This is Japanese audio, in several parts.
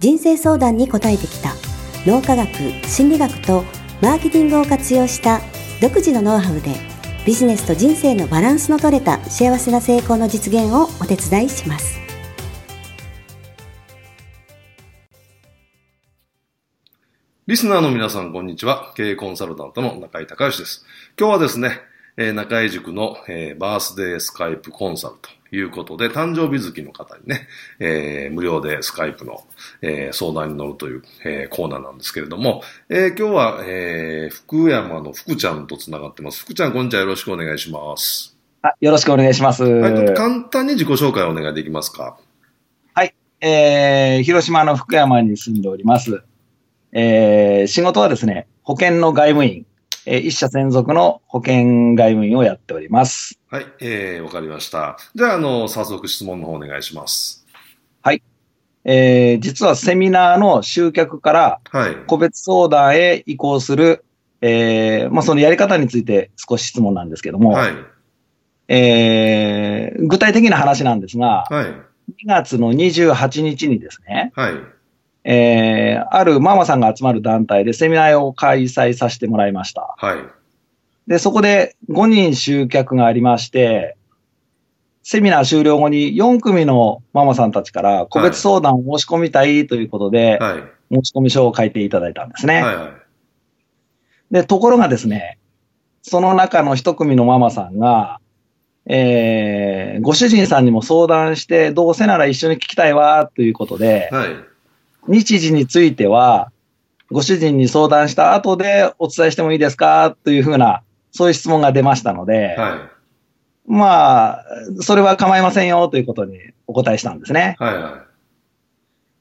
人生相談に応えてきた脳科学、心理学とマーケティングを活用した独自のノウハウでビジネスと人生のバランスの取れた幸せな成功の実現をお手伝いします。リスナーの皆さん、こんにちは。経営コンサルタントの中井隆義です。今日はですね、えー、中井塾の、えー、バースデースカイプコンサルということで、誕生日月の方にね、えー、無料でスカイプの、えー、相談に乗るという、えー、コーナーなんですけれども、えー、今日は、えー、福山の福ちゃんとつながってます。福ちゃん、こんにちは。よろしくお願いします。あよろしくお願いします。はい、簡単に自己紹介をお願いできますか？はい。えー、広島の福山に住んでおります。えー、仕事はですね、保険の外務員、えー、一社専属の保険外務員をやっております。はい、えー、わかりました。じゃあ、あの、早速質問の方お願いします。はい。えー、実はセミナーの集客から、個別相談へ移行する、はい、えー、まあ、そのやり方について少し質問なんですけども、はい。えー、具体的な話なんですが、はい。2月の28日にですね、はい。えー、あるママさんが集まる団体でセミナーを開催させてもらいました。はい。で、そこで5人集客がありまして、セミナー終了後に4組のママさんたちから個別相談を申し込みたいということで、はい、申し込み書を書いていただいたんですね。はいはい、で、ところがですね、その中の1組のママさんが、えー、ご主人さんにも相談して、どうせなら一緒に聞きたいわ、ということで、はい日時については、ご主人に相談した後でお伝えしてもいいですか？というふうな、そういう質問が出ましたので、はい、まあ、それは構いませんよということにお答えしたんですね。はいはい。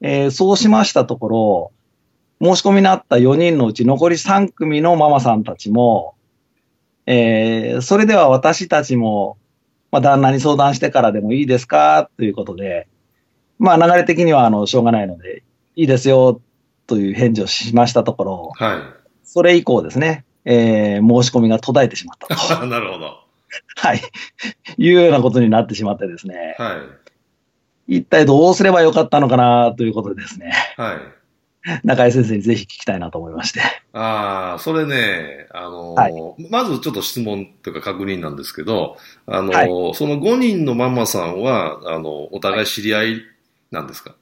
えー、そうしましたところ、申し込みにあった4人のうち残り3組のママさんたちも、えー、それでは私たちも、まあ、旦那に相談してからでもいいですか？ということで、まあ流れ的にはあのしょうがないので、いいですよ、という返事をしましたところ、はい。それ以降ですね、えー、申し込みが途絶えてしまったと。なるほど。はい。いうようなことになってしまってですね。はい。一体どうすればよかったのかなということでですね。はい。中井先生にぜひ聞きたいなと思いまして。ああ、それね、あのーはい、まずちょっと質問というか確認なんですけど、あのーはい、その5人のママさんは、あの、お互い知り合いなんですか、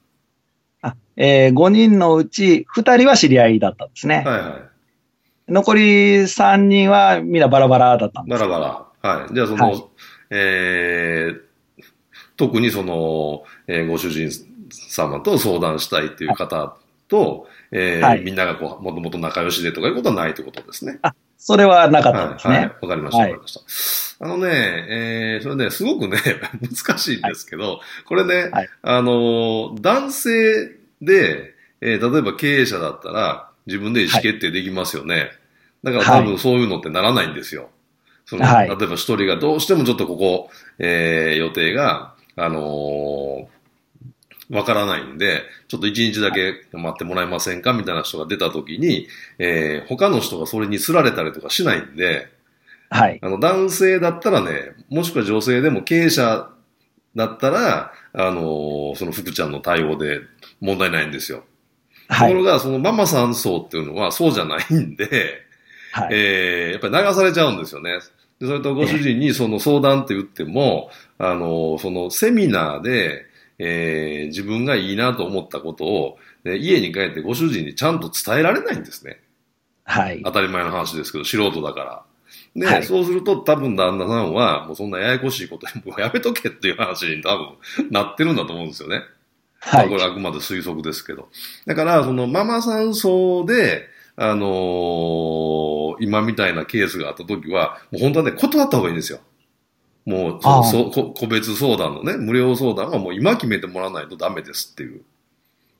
えー、5人のうち2人は知り合いだったんですね。はいはい。残り3人はみんなバラバラだったんですバラバラ。はい。じゃあその、はい、えー、特にその、えー、ご主人様と相談したいっていう方と、はい、えーはい、みんながこう、もともと仲良しでとかいうことはないということですね。あ、それはなかったですね。はい、わ、はい、かりました、わ、かりました。あのね、えー、それね、すごくね、難しいんですけど、これね、あの、男性で、えー、例えば経営者だったら自分で意思決定できますよね。はい、だから多分そういうのってならないんですよ。その、はい、例えば一人がどうしてもちょっとここ、えー、予定が、あのー、わからないんで、ちょっと一日だけ待ってもらえませんか？みたいな人が出た時に、えー、他の人がそれに釣られたりとかしないんで、はい。あの、男性だったらね、もしくは女性でも経営者だったら、あのー、その福ちゃんの対応で問題ないんですよ。はい、ところが、そのママさん層っていうのはそうじゃないんで、はい、えー、やっぱり流されちゃうんですよね。でそれとご主人にその相談って言っても、あの、そのセミナーで、えー、自分がいいなと思ったことを、ね、家に帰ってご主人にちゃんと伝えられないんですね。はい。当たり前の話ですけど、素人だから。で、はい、そうすると多分旦那さんは、もうそんなややこしいこともうやめとけっていう話に多分なってるんだと思うんですよね。はい。これあくまで推測ですけど。だから、そのママさん層で、あのー、今みたいなケースがあった時は、もう本当はね、断った方がいいんですよ。もうそそ個別相談のね、無料相談はもう今決めてもらわないとダメですっていう。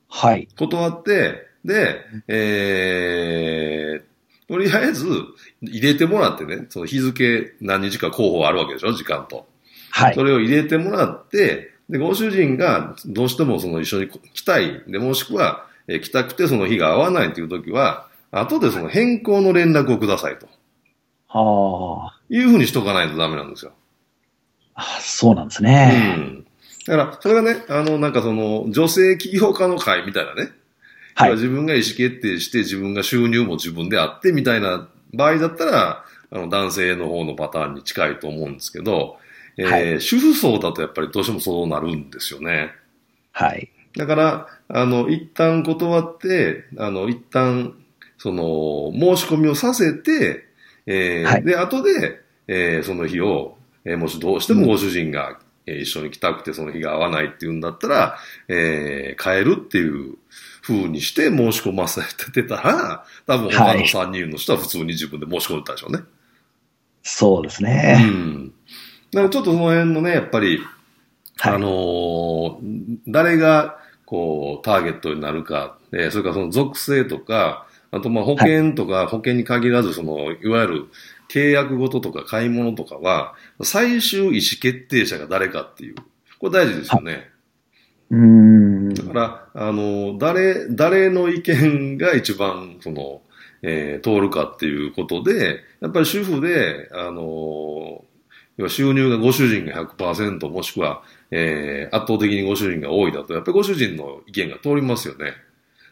はい。断って、で、えー、とりあえず、入れてもらってね、その日付何日か候補あるわけでしょ、時間と。はい。それを入れてもらって、で、ご主人がどうしてもその一緒に来たい。で、もしくは、え来たくてその日が合わないという時は、後でその変更の連絡をくださいと。はあ。いうふうにしとかないとダメなんですよ。あそうなんですね。うん。だから、それがね、あの、なんかその、女性起業家の会みたいなね。はい。自分が意思決定して、自分が収入も自分であってみたいな場合だったら、あの、男性の方のパターンに近いと思うんですけど、えー、はい、主婦層だとやっぱりどうしてもそうなるんですよね。はい。だから、あの、一旦断って、あの、一旦、その、申し込みをさせて、えー、はい、で、後で、えー、その日を、えー、もしどうしてもご主人が、うん、一緒に来たくてその日が合わないっていうんだったら、えー、変えるっていう風にして申し込ませてたら、多分他の3人の人は普通に自分で申し込んでたでしょうね。はい、そうですね。うん。だからちょっとその辺のね、やっぱり、はい、あのー、誰が、こう、ターゲットになるか、えー、それからその属性とか、あとまあ保険とか保険に限らず、その、いわゆる契約ごととか買い物とかは、最終意思決定者が誰かっていう。これ大事ですよね。うん。だから、あの、誰、誰の意見が一番、その、えー、通るかっていうことで、やっぱり主婦で、あの、要は収入がご主人が100%もしくは、えー、圧倒的にご主人が多いだと、やっぱりご主人の意見が通りますよね。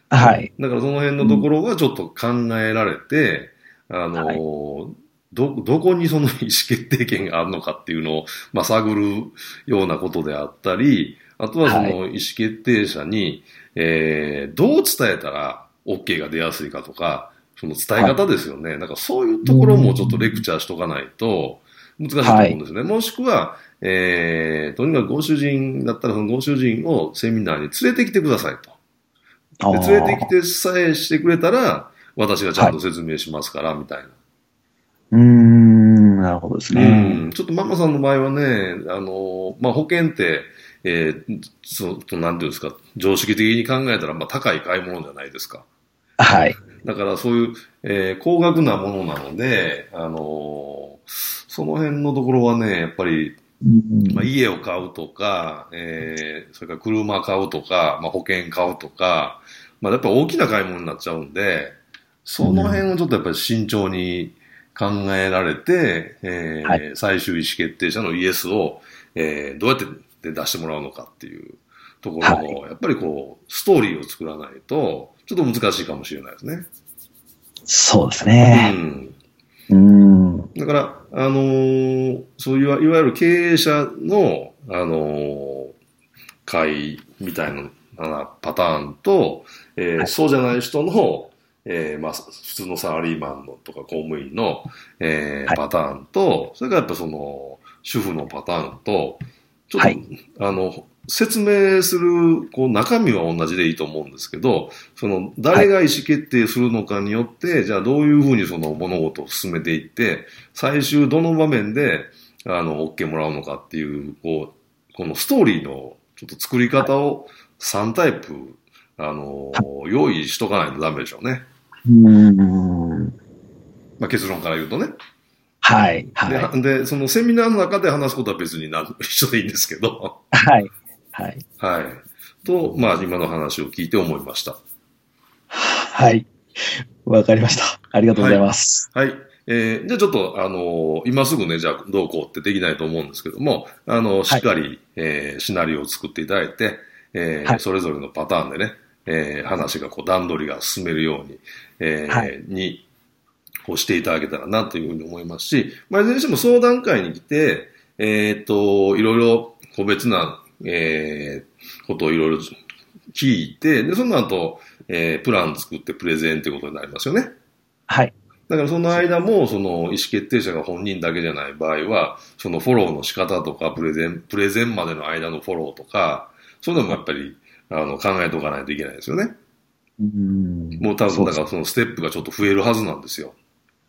はい。だからその辺のところがちょっと考えられて、うん、あの、はい、ど、どこにその意思決定権があるのかっていうのを、まあ、探るようなことであったり、あとはその意思決定者に、はい、えー、どう伝えたら OK が出やすいかとか、その伝え方ですよね。はい、なんかそういうところもちょっとレクチャーしとかないと難しいと思うんですね。はい、もしくは、えー、とにかくご主人だったらそのご主人をセミナーに連れてきてくださいと。で連れてきてさえしてくれたら、私がちゃんと説明しますから、みたいな。うん、なるほどですね。ちょっとママさんの場合はね、あの、まあ、保険って、えー、そと、なんていうんですか、常識的に考えたら、まあ、高い買い物じゃないですか。はい。だからそういう、えー、高額なものなので、あのー、その辺のところはね、やっぱり、まあ、家を買うとか、えー、それから車買うとか、まあ、保険買うとか、まあ、やっぱ大きな買い物になっちゃうんで、その辺をちょっとやっぱり慎重に考えられて、えー、はい、最終意思決定者のイエスを、えー、どうやって出してもらうのかっていうところの、はい、やっぱりこう、ストーリーを作らないと、ちょっと難しいかもしれないですね。そうですね。うん。うんだから、あのー、そういういわゆる経営者の、あのー、会みたいなパターンと、えー、はい、そうじゃない人の、えー、まあ、普通のサラリーマンのとか公務員の、えー、はい、パターンと、それからやっぱその、主婦のパターンと、ちょっと、はい、あの、説明する、こう、中身は同じでいいと思うんですけど、その、誰が意思決定するのかによって、はい、じゃあどういうふうにその物事を進めていって、最終どの場面で、あの、OK もらうのかっていう、こう、このストーリーのちょっと作り方を3タイプ、あの、用意しとかないとダメでしょうね。うん。まあ結論から言うとね。はい。はい、でで、そのセミナーの中で話すことは別に 一緒でいいんですけど。はい。はい。はい。と、まあ、今の話を聞いて思いました。はい。わかりました。ありがとうございます。はい。はい、えー、じゃあちょっと、あのー、今すぐね、じゃあどうこうってできないと思うんですけども、あのー、しっかり、はい、えー、シナリオを作っていただいて、えー、はい、それぞれのパターンでね、えー、話がこう段取りが進めるように、えー、はい、に、こうしていただけたらなというふうに思いますし、まあ、いずれにしても相談会に来て、えー、っと、いろいろ個別なえー、ことをいろいろ聞いて、で、その後、えー、プラン作ってプレゼンってことになりますよね。はい。だからその間も、その意思決定者が本人だけじゃない場合は、そのフォローの仕方とか、プレゼン、プレゼンまでの間のフォローとか、そういうのもやっぱり、あの、考えておかないといけないですよね。うんもう多分、だからそのステップがちょっと増えるはずなんですよ。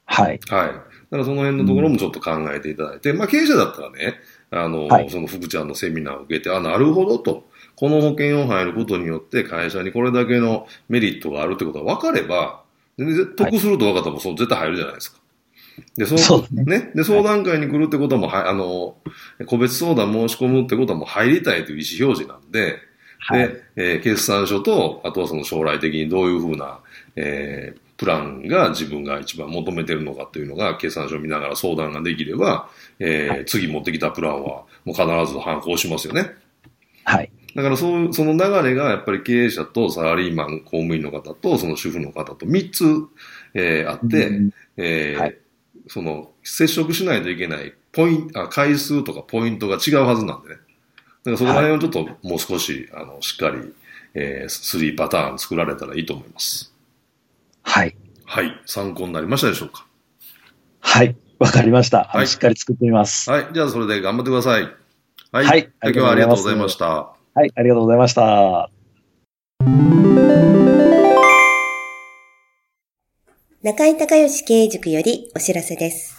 はい。はい。だからその辺のところもちょっと考えていただいて、まあ経営者だったらね、あの、はい、その福ちゃんのセミナーを受けて、あ、なるほどと。この保険を入ることによって会社にこれだけのメリットがあるってことが分かれば、全然得すると分かったらそう絶対入るじゃないですか。で、そう、そうねね。で、相談会に来るってことも、はい、あの、個別相談申し込むってことはもう入りたいという意思表示なんで、はい、で、えー、決算書と、あとはその将来的にどういうふうな、えー、プランが自分が一番求めてるのかというのが、決算書を見ながら相談ができれば、えー、はい、次持ってきたプランはもう必ず反抗しますよね。はい。だからそう、その流れがやっぱり経営者とサラリーマン、公務員の方とその主婦の方と3つ、えー、あって、うん、えーはい、その接触しないといけないポイント、あ回数とかポイントが違うはずなんでね。だからそこら辺をちょっともう少し、あの、しっかり、えー、3パターン作られたらいいと思います。はい。はい。参考になりましたでしょうか？はい。わかりました。はい。しっかり作ってみます。はい。じゃあ、それで頑張ってください。はい。はい、今日はありがとうございました。はい。ありがとうございました。中井隆義経営塾よりお知らせです。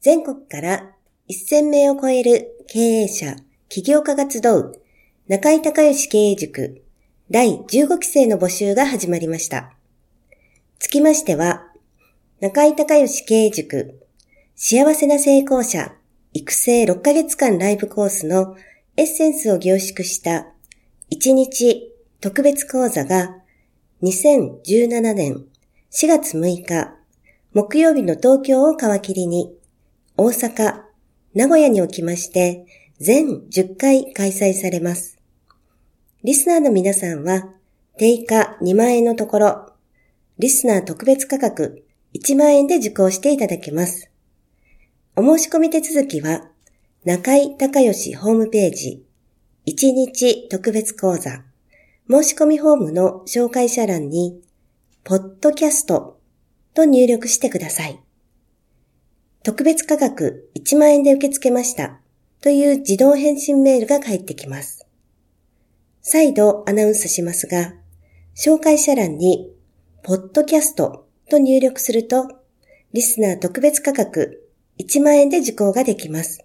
全国から1000名を超える経営者、起業家が集う中井隆義経営塾第15期生の募集が始まりました。つきましては、中井隆義経営塾幸せな成功者育成6ヶ月間ライブコースのエッセンスを凝縮した1日特別講座が2017年4月6日木曜日の東京を皮切りに大阪、名古屋におきまして全10回開催されます。リスナーの皆さんは定価2万円のところ、リスナー特別価格1万円で受講していただけます。お申し込み手続きは、中井隆義ホームページ、1日特別講座、申し込みフォームの紹介者欄に、ポッドキャストと入力してください。特別価格1万円で受け付けましたという自動返信メールが返ってきます。再度アナウンスしますが、紹介者欄に、ポッドキャストと入力すると、リスナー特別価格1万円で受講ができます。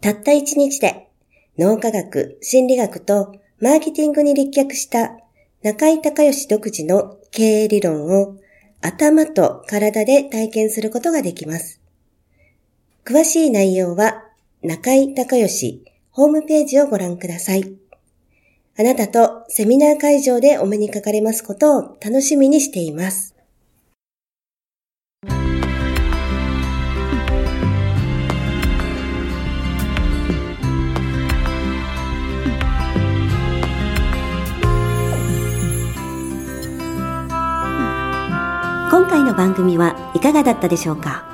たった1日で脳科学、心理学とマーケティングに立脚した中井隆義独自の経営理論を頭と体で体験することができます。詳しい内容は中井隆義ホームページをご覧ください。あなたとセミナー会場でお目にかかれますことを楽しみにしています。今回の番組はいかがだったでしょうか？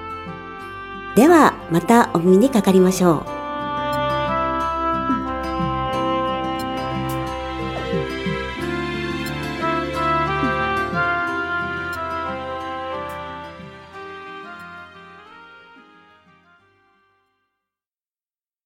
では、またお耳にかかりましょう。